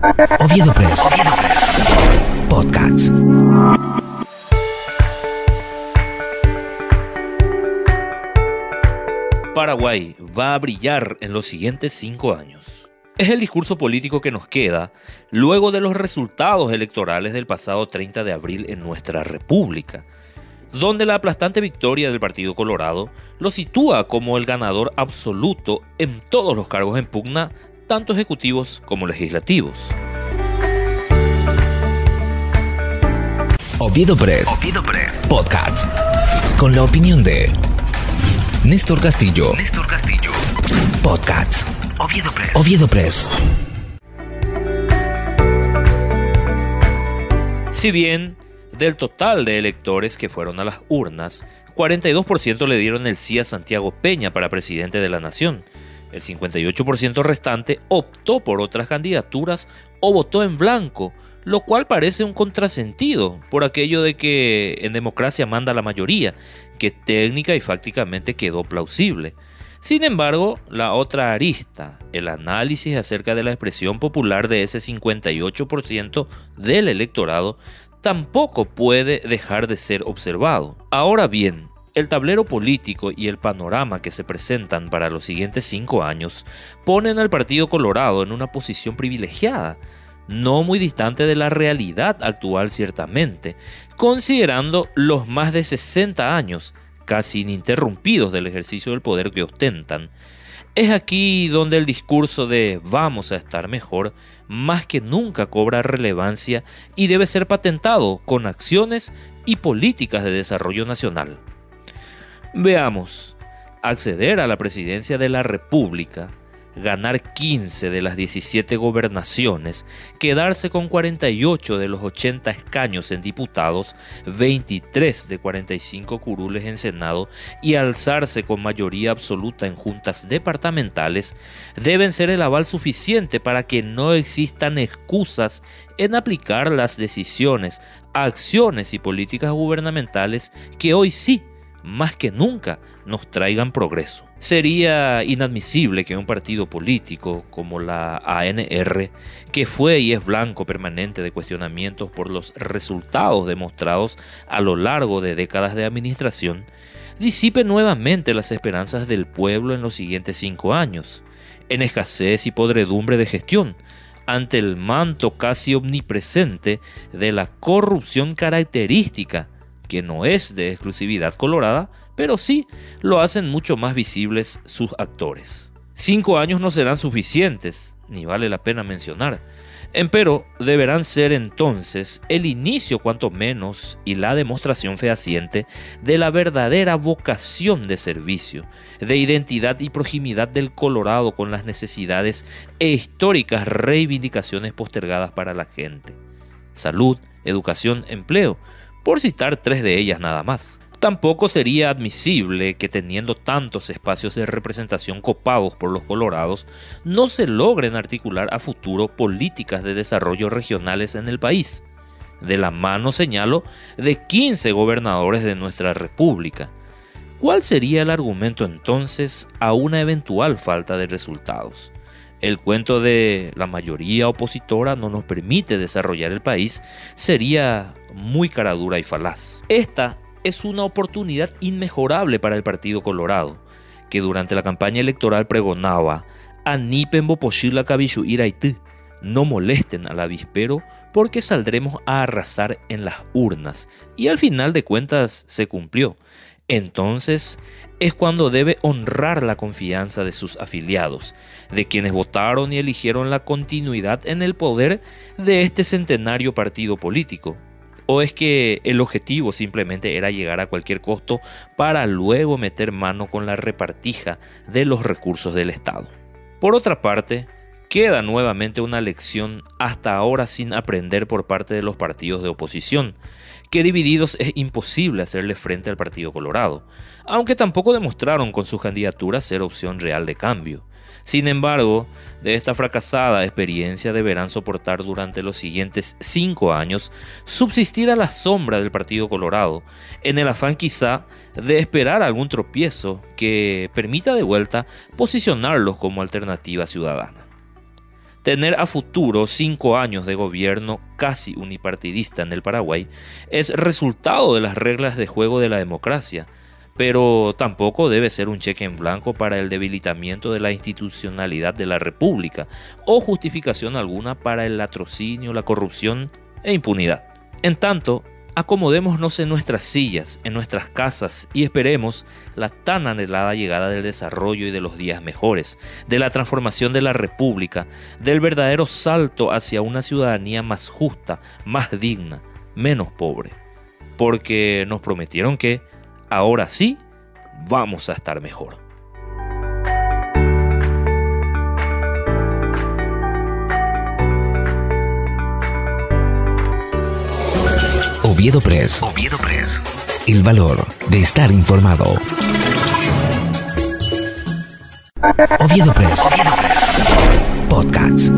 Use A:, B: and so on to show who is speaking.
A: Oviedo Press. Podcasts.
B: Paraguay va a brillar en los siguientes cinco años. Es el discurso político que nos queda luego de los resultados electorales del pasado 30 de abril en nuestra República, donde la aplastante victoria del Partido Colorado lo sitúa como el ganador absoluto en todos los cargos en pugna, tanto ejecutivos como legislativos.
A: Oviedo Press.
C: Oviedo Press.
A: Podcast. Con la opinión de Néstor Castillo.
C: Néstor Castillo.
A: Podcasts.
C: Oviedo Press.
A: Oviedo Press.
B: Si bien del total de electores que fueron a las urnas, 42% le dieron el sí a Santiago Peña para presidente de la nación. El 58% restante optó por otras candidaturas o votó en blanco, lo cual parece un contrasentido por aquello de que en democracia manda la mayoría, que técnica y fácticamente quedó plausible. Sin embargo, la otra arista, el análisis acerca de la expresión popular de ese 58% del electorado, tampoco puede dejar de ser observado. Ahora bien, el tablero político y el panorama que se presentan para los siguientes cinco años ponen al Partido Colorado en una posición privilegiada, no muy distante de la realidad actual ciertamente, considerando los más de 60 años casi ininterrumpidos del ejercicio del poder que ostentan. Es aquí donde el discurso de vamos a estar mejor más que nunca cobra relevancia y debe ser patentado con acciones y políticas de desarrollo nacional. Veamos, acceder a la presidencia de la República ganar 15 de las 17 gobernaciones, quedarse con 48 de los 80 escaños en diputados, 23 de 45 curules en Senado y alzarse con mayoría absoluta en juntas departamentales, deben ser el aval suficiente para que no existan excusas en aplicar las decisiones, acciones y políticas gubernamentales que hoy sí más que nunca nos traigan progreso. Sería inadmisible que un partido político como la ANR, que fue y es blanco permanente de cuestionamientos por los resultados demostrados a lo largo de décadas de administración, disipe nuevamente las esperanzas del pueblo en los siguientes cinco años, en escasez y podredumbre de gestión, ante el manto casi omnipresente de la corrupción característica que no es de exclusividad colorada, pero sí lo hacen mucho más visibles sus actores. Cinco años no serán suficientes, ni vale la pena mencionar, empero deberán ser entonces el inicio cuanto menos y la demostración fehaciente de la verdadera vocación de servicio, de identidad y proximidad del Colorado con las necesidades e históricas reivindicaciones postergadas para la gente. Salud, educación, empleo, por citar tres de ellas nada más. Tampoco sería admisible que teniendo tantos espacios de representación copados por los colorados, no se logren articular a futuro políticas de desarrollo regionales en el país. De la mano, señalo, de 15 gobernadores de nuestra república. ¿Cuál sería el argumento entonces a una eventual falta de resultados? El cuento de la mayoría opositora no nos permite desarrollar el país sería muy caradura y falaz. Esta es una oportunidad inmejorable para el Partido Colorado, que durante la campaña electoral pregonaba Anipen Boposhila Iraitú, no molesten al avispero porque saldremos a arrasar en las urnas. Y al final de cuentas se cumplió. Entonces es cuando debe honrar la confianza de sus afiliados, de quienes votaron y eligieron la continuidad en el poder de este centenario partido político. ¿O es que el objetivo simplemente era llegar a cualquier costo para luego meter mano con la repartija de los recursos del Estado? Por otra parte, queda nuevamente una lección hasta ahora sin aprender por parte de los partidos de oposición, que divididos es imposible hacerle frente al Partido Colorado, aunque tampoco demostraron con sus candidaturas ser opción real de cambio. Sin embargo, de esta fracasada experiencia deberán soportar durante los siguientes cinco años subsistir a la sombra del Partido Colorado, en el afán quizá de esperar algún tropiezo que permita de vuelta posicionarlos como alternativa ciudadana. Tener a futuro cinco años de gobierno casi unipartidista en el Paraguay es resultado de las reglas de juego de la democracia, pero tampoco debe ser un cheque en blanco para el debilitamiento de la institucionalidad de la República o justificación alguna para el latrocinio, la corrupción e impunidad. En tanto, acomodémonos en nuestras sillas, en nuestras casas y esperemos la tan anhelada llegada del desarrollo y de los días mejores, de la transformación de la República, del verdadero salto hacia una ciudadanía más justa, más digna, menos pobre. Porque nos prometieron que, ahora sí, vamos a estar mejor.
A: Oviedo Press. Oviedo Press. El valor de estar informado. Oviedo Press. Oviedo Press. Podcasts.